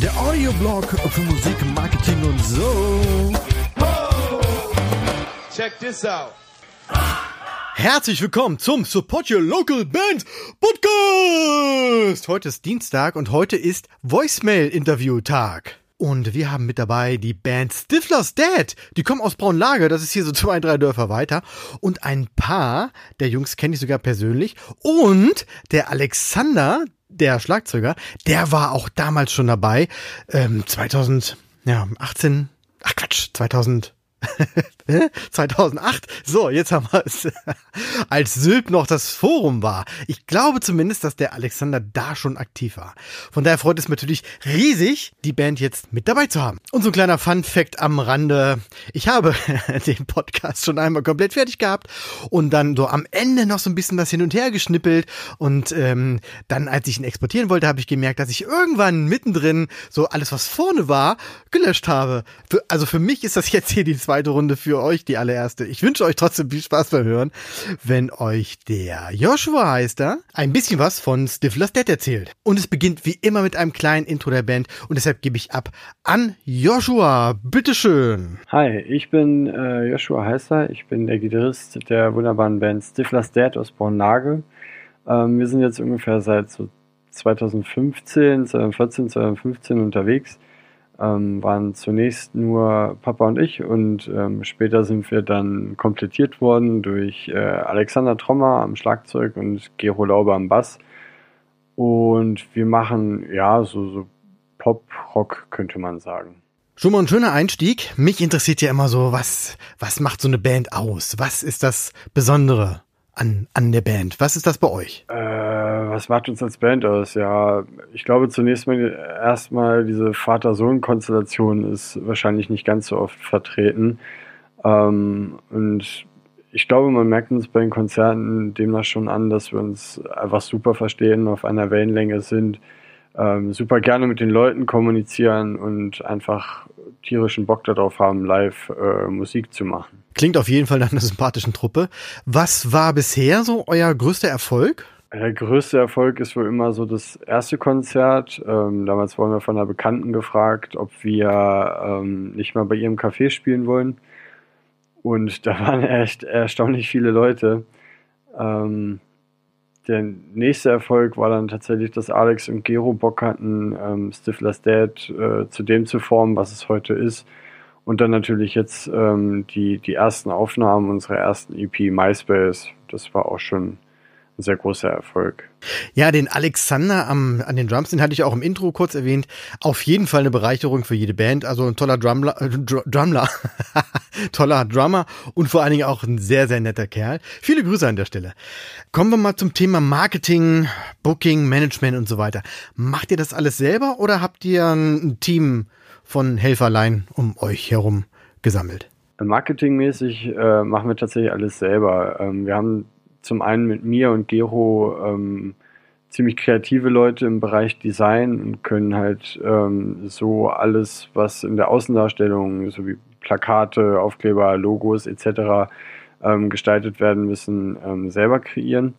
Der Audioblog für Musik, Marketing und so. Check this out. Herzlich willkommen zum Support Your Local Band Podcast. Heute ist Dienstag und heute ist Voicemail-Interview-Tag. Und wir haben mit dabei die Band Stifler's Dead. Die kommen aus Braunlage, das ist hier so zwei, drei Dörfer weiter. Und ein paar der Jungs kenne ich sogar persönlich. Und der Alexander, der Schlagzeuger, der war auch damals schon dabei. Ähm, 2018, ach Quatsch, 2000. 2008. So, jetzt haben wir es. Als Sylt noch das Forum war. Ich glaube zumindest, dass der Alexander da schon aktiv war. Von daher freut es mich natürlich riesig, die Band jetzt mit dabei zu haben. Und so ein kleiner Fun Fact am Rande. Ich habe den Podcast schon einmal komplett fertig gehabt und dann so am Ende noch so ein bisschen was hin und her geschnippelt. Und ähm, dann, als ich ihn exportieren wollte, habe ich gemerkt, dass ich irgendwann mittendrin so alles, was vorne war, gelöscht habe. Für, also für mich ist das jetzt hier die zweite Runde für euch, die allererste. Ich wünsche euch trotzdem viel Spaß beim Hören, wenn euch der Joshua heißt er ein bisschen was von Stifler's Dead erzählt. Und es beginnt wie immer mit einem kleinen Intro der Band und deshalb gebe ich ab an Joshua. Bitteschön. Hi, ich bin äh, Joshua Heißer. Ich bin der Gitarrist der wunderbaren Band Stifler's Dead aus Braunlage. Ähm, wir sind jetzt ungefähr seit so 2015, 2014, 2015 unterwegs ähm, waren zunächst nur Papa und ich und ähm, später sind wir dann komplettiert worden durch äh, Alexander Trommer am Schlagzeug und Gero Lauber am Bass. Und wir machen ja so, so Pop-Rock, könnte man sagen. Schon mal ein schöner Einstieg. Mich interessiert ja immer so, was, was macht so eine Band aus? Was ist das Besondere an, an der Band? Was ist das bei euch? Äh, was macht uns als Band aus? Ja, ich glaube zunächst mal erstmal diese Vater-Sohn-Konstellation ist wahrscheinlich nicht ganz so oft vertreten. Ähm, und ich glaube, man merkt uns bei den Konzerten demnach schon an, dass wir uns einfach super verstehen, auf einer Wellenlänge sind, ähm, super gerne mit den Leuten kommunizieren und einfach tierischen Bock darauf haben, live äh, Musik zu machen. Klingt auf jeden Fall nach einer sympathischen Truppe. Was war bisher so euer größter Erfolg? Der größte Erfolg ist wohl immer so das erste Konzert. Ähm, damals wurden wir von einer Bekannten gefragt, ob wir ähm, nicht mal bei ihrem Café spielen wollen. Und da waren echt erstaunlich viele Leute. Ähm, der nächste Erfolg war dann tatsächlich, dass Alex und Gero Bock hatten, ähm, Stifler's Dead äh, zu dem zu formen, was es heute ist. Und dann natürlich jetzt ähm, die, die ersten Aufnahmen unserer ersten EP MySpace. Das war auch schon sehr großer Erfolg. Ja, den Alexander am, an den Drums, den hatte ich auch im Intro kurz erwähnt. Auf jeden Fall eine Bereicherung für jede Band. Also ein toller Drumler, äh, Drumler, toller Drummer und vor allen Dingen auch ein sehr, sehr netter Kerl. Viele Grüße an der Stelle. Kommen wir mal zum Thema Marketing, Booking, Management und so weiter. Macht ihr das alles selber oder habt ihr ein Team von Helferlein um euch herum gesammelt? Marketingmäßig äh, machen wir tatsächlich alles selber. Ähm, wir haben zum einen mit mir und Gero ähm, ziemlich kreative Leute im Bereich Design und können halt ähm, so alles, was in der Außendarstellung, so wie Plakate, Aufkleber, Logos etc. Ähm, gestaltet werden müssen, ähm, selber kreieren.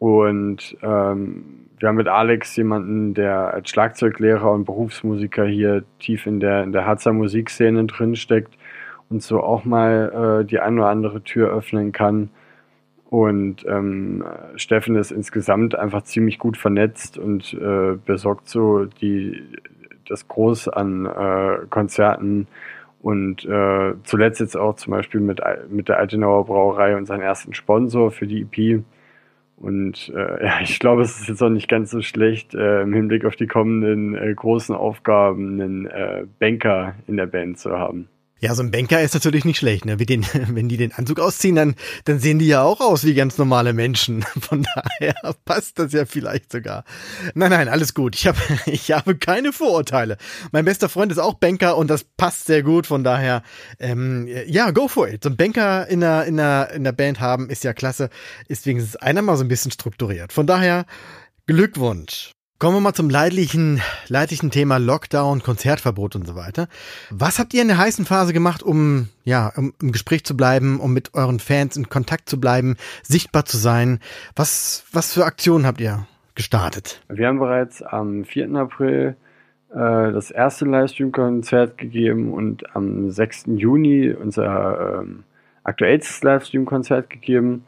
Und ähm, wir haben mit Alex jemanden, der als Schlagzeuglehrer und Berufsmusiker hier tief in der, in der Harzer Musikszene drinsteckt und so auch mal äh, die eine oder andere Tür öffnen kann. Und ähm, Steffen ist insgesamt einfach ziemlich gut vernetzt und äh, besorgt so die, das Groß an äh, Konzerten und äh, zuletzt jetzt auch zum Beispiel mit, mit der Altenauer Brauerei und seinen ersten Sponsor für die EP. Und äh, ja, ich glaube, es ist jetzt auch nicht ganz so schlecht, äh, im Hinblick auf die kommenden äh, großen Aufgaben einen äh, Banker in der Band zu haben. Ja, so ein Banker ist natürlich nicht schlecht. Ne? Den, wenn die den Anzug ausziehen, dann, dann sehen die ja auch aus wie ganz normale Menschen. Von daher passt das ja vielleicht sogar. Nein, nein, alles gut. Ich habe ich habe keine Vorurteile. Mein bester Freund ist auch Banker und das passt sehr gut. Von daher, ähm, ja, go for it. So ein Banker in der, in, der, in der Band haben ist ja klasse. Ist es einer mal so ein bisschen strukturiert. Von daher, Glückwunsch. Kommen wir mal zum leidlichen, leidlichen Thema Lockdown, Konzertverbot und so weiter. Was habt ihr in der heißen Phase gemacht, um, ja, um im Gespräch zu bleiben, um mit euren Fans in Kontakt zu bleiben, sichtbar zu sein? Was, was für Aktionen habt ihr gestartet? Wir haben bereits am 4. April äh, das erste Livestream-Konzert gegeben und am 6. Juni unser ähm, aktuellstes Livestream-Konzert gegeben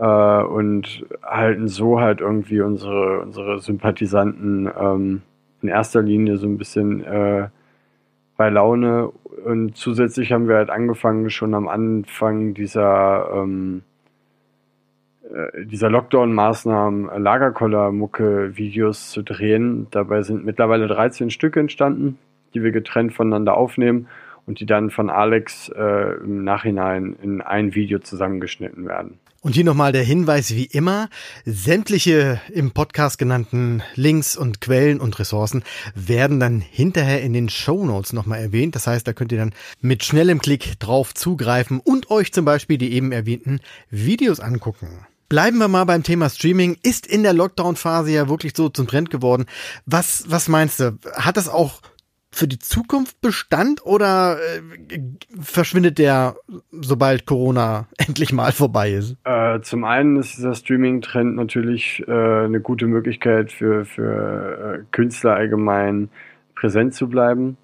äh, und halten so halt irgendwie unsere, unsere Sympathisanten ähm, in erster Linie so ein bisschen äh, bei Laune. Und zusätzlich haben wir halt angefangen, schon am Anfang dieser, ähm, äh, dieser Lockdown-Maßnahmen Lagerkoller-Mucke-Videos zu drehen. Dabei sind mittlerweile 13 Stücke entstanden, die wir getrennt voneinander aufnehmen und die dann von Alex äh, im Nachhinein in ein Video zusammengeschnitten werden. Und hier nochmal der Hinweis, wie immer, sämtliche im Podcast genannten Links und Quellen und Ressourcen werden dann hinterher in den Show Notes nochmal erwähnt. Das heißt, da könnt ihr dann mit schnellem Klick drauf zugreifen und euch zum Beispiel die eben erwähnten Videos angucken. Bleiben wir mal beim Thema Streaming. Ist in der Lockdown-Phase ja wirklich so zum Trend geworden. Was, was meinst du? Hat das auch für die Zukunft Bestand oder äh, verschwindet der, sobald Corona endlich mal vorbei ist? Äh, zum einen ist dieser Streaming-Trend natürlich äh, eine gute Möglichkeit für, für äh, Künstler allgemein präsent zu bleiben.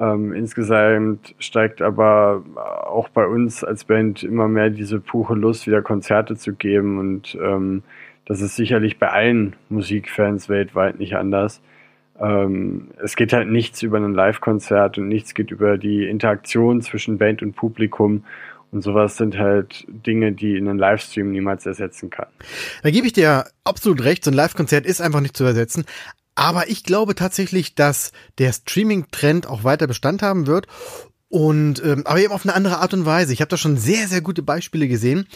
Ähm, insgesamt steigt aber auch bei uns als Band immer mehr diese pure Lust, wieder Konzerte zu geben und ähm, das ist sicherlich bei allen Musikfans weltweit nicht anders ähm, es geht halt nichts über ein Live-Konzert und nichts geht über die Interaktion zwischen Band und Publikum. Und sowas sind halt Dinge, die einen Livestream niemals ersetzen kann. Da gebe ich dir absolut recht. So ein Live-Konzert ist einfach nicht zu ersetzen. Aber ich glaube tatsächlich, dass der Streaming-Trend auch weiter Bestand haben wird. Und ähm, aber eben auf eine andere Art und Weise. Ich habe da schon sehr, sehr gute Beispiele gesehen.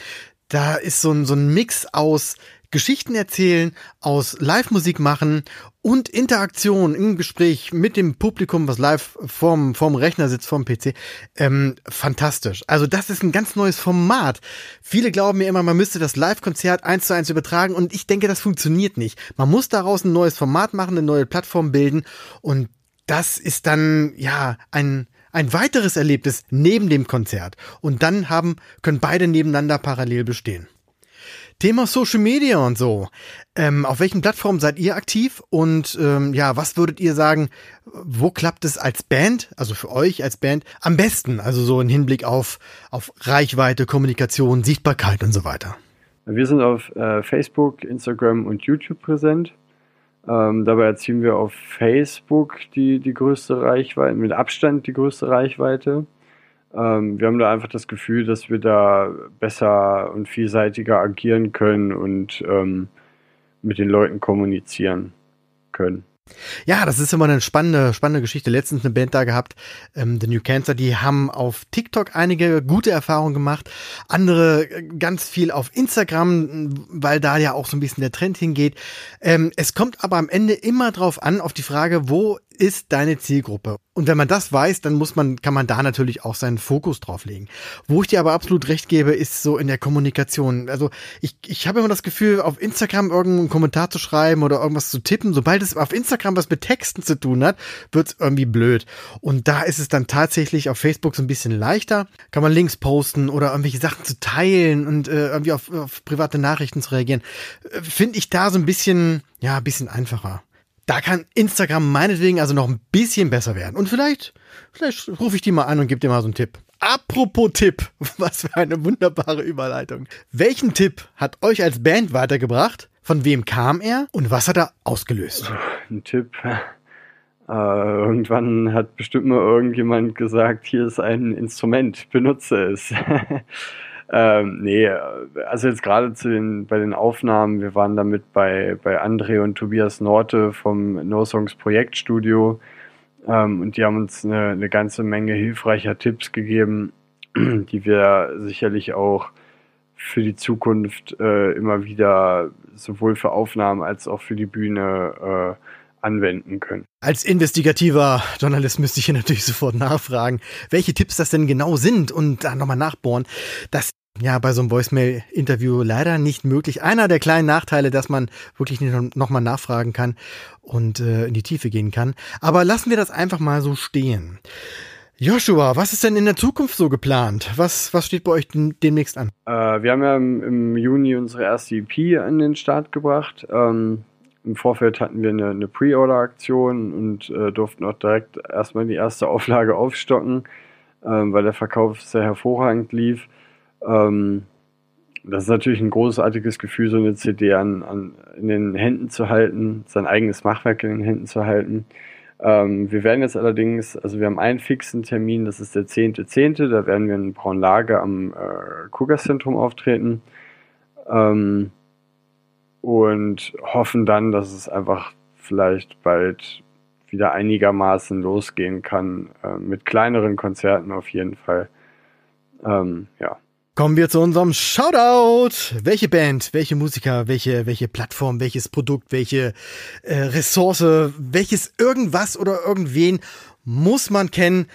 Da ist so ein, so ein Mix aus Geschichten erzählen, aus Live-Musik machen und Interaktion im Gespräch mit dem Publikum, was live vorm, vorm Rechner sitzt, vorm PC, ähm, fantastisch. Also das ist ein ganz neues Format. Viele glauben mir immer, man müsste das Live-Konzert eins zu eins übertragen und ich denke, das funktioniert nicht. Man muss daraus ein neues Format machen, eine neue Plattform bilden und das ist dann, ja, ein, ein weiteres Erlebnis neben dem Konzert. Und dann haben, können beide nebeneinander parallel bestehen. Thema Social Media und so. Ähm, auf welchen Plattformen seid ihr aktiv? Und ähm, ja, was würdet ihr sagen, wo klappt es als Band, also für euch als Band, am besten? Also so im Hinblick auf, auf Reichweite, Kommunikation, Sichtbarkeit und so weiter. Wir sind auf äh, Facebook, Instagram und YouTube präsent. Ähm, dabei erzielen wir auf Facebook die, die größte Reichweite, mit Abstand die größte Reichweite. Ähm, wir haben da einfach das Gefühl, dass wir da besser und vielseitiger agieren können und ähm, mit den Leuten kommunizieren können. Ja, das ist immer eine spannende, spannende Geschichte. Letztens eine Band da gehabt, ähm, The New Cancer, die haben auf TikTok einige gute Erfahrungen gemacht, andere äh, ganz viel auf Instagram, weil da ja auch so ein bisschen der Trend hingeht. Ähm, es kommt aber am Ende immer drauf an, auf die Frage, wo ist deine Zielgruppe? Und wenn man das weiß, dann muss man, kann man da natürlich auch seinen Fokus drauf legen. Wo ich dir aber absolut recht gebe, ist so in der Kommunikation. Also ich, ich habe immer das Gefühl, auf Instagram irgendeinen Kommentar zu schreiben oder irgendwas zu tippen. Sobald es auf Instagram was mit Texten zu tun hat, wird es irgendwie blöd. Und da ist es dann tatsächlich auf Facebook so ein bisschen leichter. Kann man Links posten oder irgendwelche Sachen zu teilen und äh, irgendwie auf, auf private Nachrichten zu reagieren. Äh, Finde ich da so ein bisschen, ja, ein bisschen einfacher. Da kann Instagram meinetwegen also noch ein bisschen besser werden. Und vielleicht, vielleicht rufe ich die mal an und gebe dir mal so einen Tipp. Apropos Tipp, was für eine wunderbare Überleitung. Welchen Tipp hat euch als Band weitergebracht? Von wem kam er und was hat er ausgelöst? Ein Tipp. Äh, irgendwann hat bestimmt mal irgendjemand gesagt, hier ist ein Instrument, benutze es. Ähm, nee, also jetzt gerade zu den, bei den Aufnahmen, wir waren damit bei, bei André und Tobias Norte vom No Songs Projektstudio ähm, und die haben uns eine, eine ganze Menge hilfreicher Tipps gegeben, die wir sicherlich auch für die Zukunft äh, immer wieder sowohl für Aufnahmen als auch für die Bühne äh, anwenden können. Als investigativer Journalist müsste ich hier natürlich sofort nachfragen, welche Tipps das denn genau sind und da nochmal nachbohren. Das ja, bei so einem Voicemail-Interview leider nicht möglich. Einer der kleinen Nachteile, dass man wirklich nicht nochmal nachfragen kann und äh, in die Tiefe gehen kann. Aber lassen wir das einfach mal so stehen. Joshua, was ist denn in der Zukunft so geplant? Was, was steht bei euch demnächst an? Äh, wir haben ja im, im, Juni unsere erste EP an den Start gebracht. Ähm, Im Vorfeld hatten wir eine, eine Pre-Order-Aktion und äh, durften auch direkt erstmal die erste Auflage aufstocken, äh, weil der Verkauf sehr hervorragend lief. Ähm, das ist natürlich ein großartiges Gefühl, so eine CD an, an, in den Händen zu halten, sein eigenes Machwerk in den Händen zu halten. Ähm, wir werden jetzt allerdings, also wir haben einen fixen Termin, das ist der 10.10., .10., da werden wir in Braunlage am äh, Kugas-Zentrum auftreten ähm, und hoffen dann, dass es einfach vielleicht bald wieder einigermaßen losgehen kann, äh, mit kleineren Konzerten auf jeden Fall. Ähm, ja. Kommen wir zu unserem Shoutout. Welche Band, welche Musiker, welche, welche Plattform, welches Produkt, welche äh, Ressource, welches irgendwas oder irgendwen muss man kennen?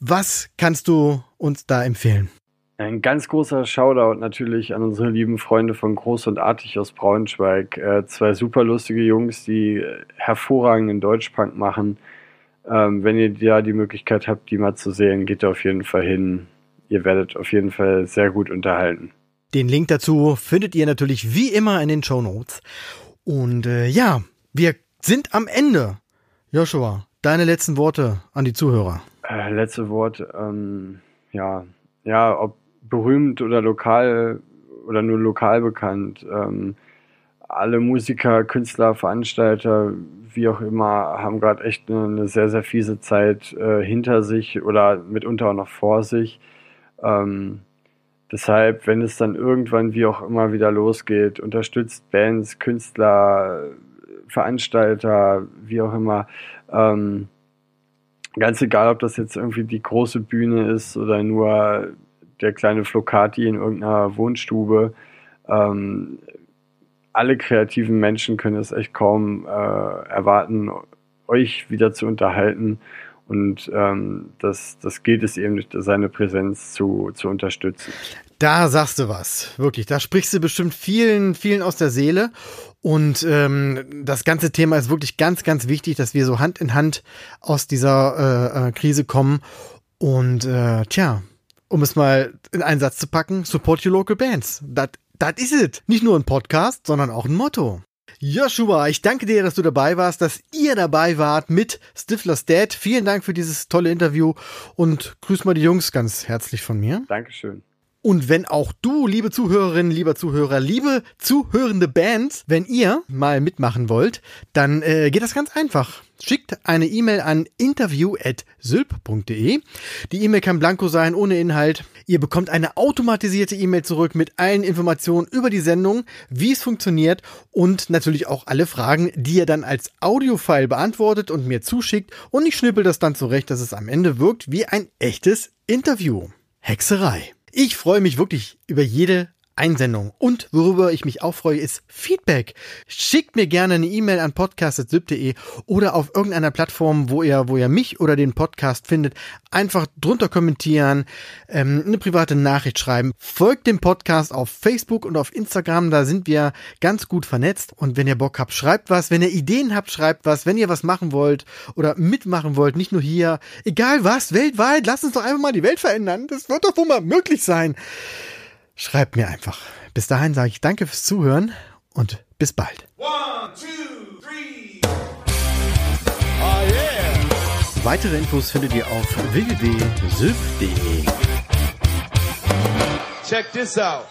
Was kannst du uns da empfehlen? Ein ganz großer Shoutout natürlich an unsere lieben Freunde von Groß und Artig aus Braunschweig. Äh, zwei super lustige Jungs, die hervorragenden Deutschpunk machen. Ähm, wenn ihr da die Möglichkeit habt, die mal zu sehen, geht da auf jeden Fall hin ihr werdet auf jeden Fall sehr gut unterhalten. Den Link dazu findet ihr natürlich wie immer in den Show Notes. Und äh, ja, wir sind am Ende. Joshua, deine letzten Worte an die Zuhörer. Äh, letzte Wort, ähm, ja, ja, ob berühmt oder lokal oder nur lokal bekannt. Ähm, alle Musiker, Künstler, Veranstalter, wie auch immer, haben gerade echt eine, eine, sehr, sehr fiese Zeit äh, hinter sich oder mitunter auch noch vor sich. Ähm, deshalb, wenn es dann irgendwann wie auch immer wieder losgeht, unterstützt Bands, Künstler, Veranstalter, wie auch immer. Ähm, ganz egal, ob das jetzt irgendwie die große Bühne ist oder nur der kleine Flocati in irgendeiner Wohnstube. Ähm, alle kreativen Menschen können es echt kaum äh, erwarten, euch wieder zu unterhalten und ähm, das, das gilt es eben, seine Präsenz zu, zu unterstützen. Da sagst du was, wirklich. Da sprichst du bestimmt vielen, vielen aus der Seele. Und ähm, das ganze Thema ist wirklich ganz, ganz wichtig, dass wir so Hand in Hand aus dieser äh, äh, Krise kommen. Und äh, tja, um es mal in einen Satz zu packen, support your local bands. Das is it. Nicht nur ein Podcast, sondern auch ein Motto. Joshua, ich danke dir, dass du dabei warst, dass ihr dabei wart mit Stifler's Dad. Vielen Dank für dieses tolle Interview und grüß mal die Jungs ganz herzlich von mir. Dankeschön. Und wenn auch du, liebe Zuhörerinnen, lieber Zuhörer, liebe zuhörende Bands, wenn ihr mal mitmachen wollt, dann äh, geht das ganz einfach. Schickt eine E-Mail an interview.sylp.de. Die E-Mail kann blanko sein, ohne Inhalt. Ihr bekommt eine automatisierte E-Mail zurück mit allen Informationen über die Sendung, wie es funktioniert und natürlich auch alle Fragen, die ihr dann als Audiofile beantwortet und mir zuschickt. Und ich schnippel das dann zurecht, dass es am Ende wirkt wie ein echtes Interview. Hexerei. Ich freue mich wirklich über jede Einsendung. Und worüber ich mich auch freue, ist Feedback. Schickt mir gerne eine E-Mail an podcast.sib.de oder auf irgendeiner Plattform, wo ihr, wo ihr mich oder den Podcast findet. Einfach drunter kommentieren, ähm, eine private Nachricht schreiben. Folgt dem Podcast auf Facebook und auf Instagram, da sind wir ganz gut vernetzt. Und wenn ihr Bock habt, schreibt was. Wenn ihr Ideen habt, schreibt was. Wenn ihr was machen wollt oder mitmachen wollt, nicht nur hier, egal was, weltweit, lasst uns doch einfach mal die Welt verändern. Das wird doch wohl mal möglich sein. Schreibt mir einfach. Bis dahin sage ich danke fürs Zuhören und bis bald. One, two, three. Oh yeah. Weitere Infos findet ihr auf www.sylph.de. Check this out.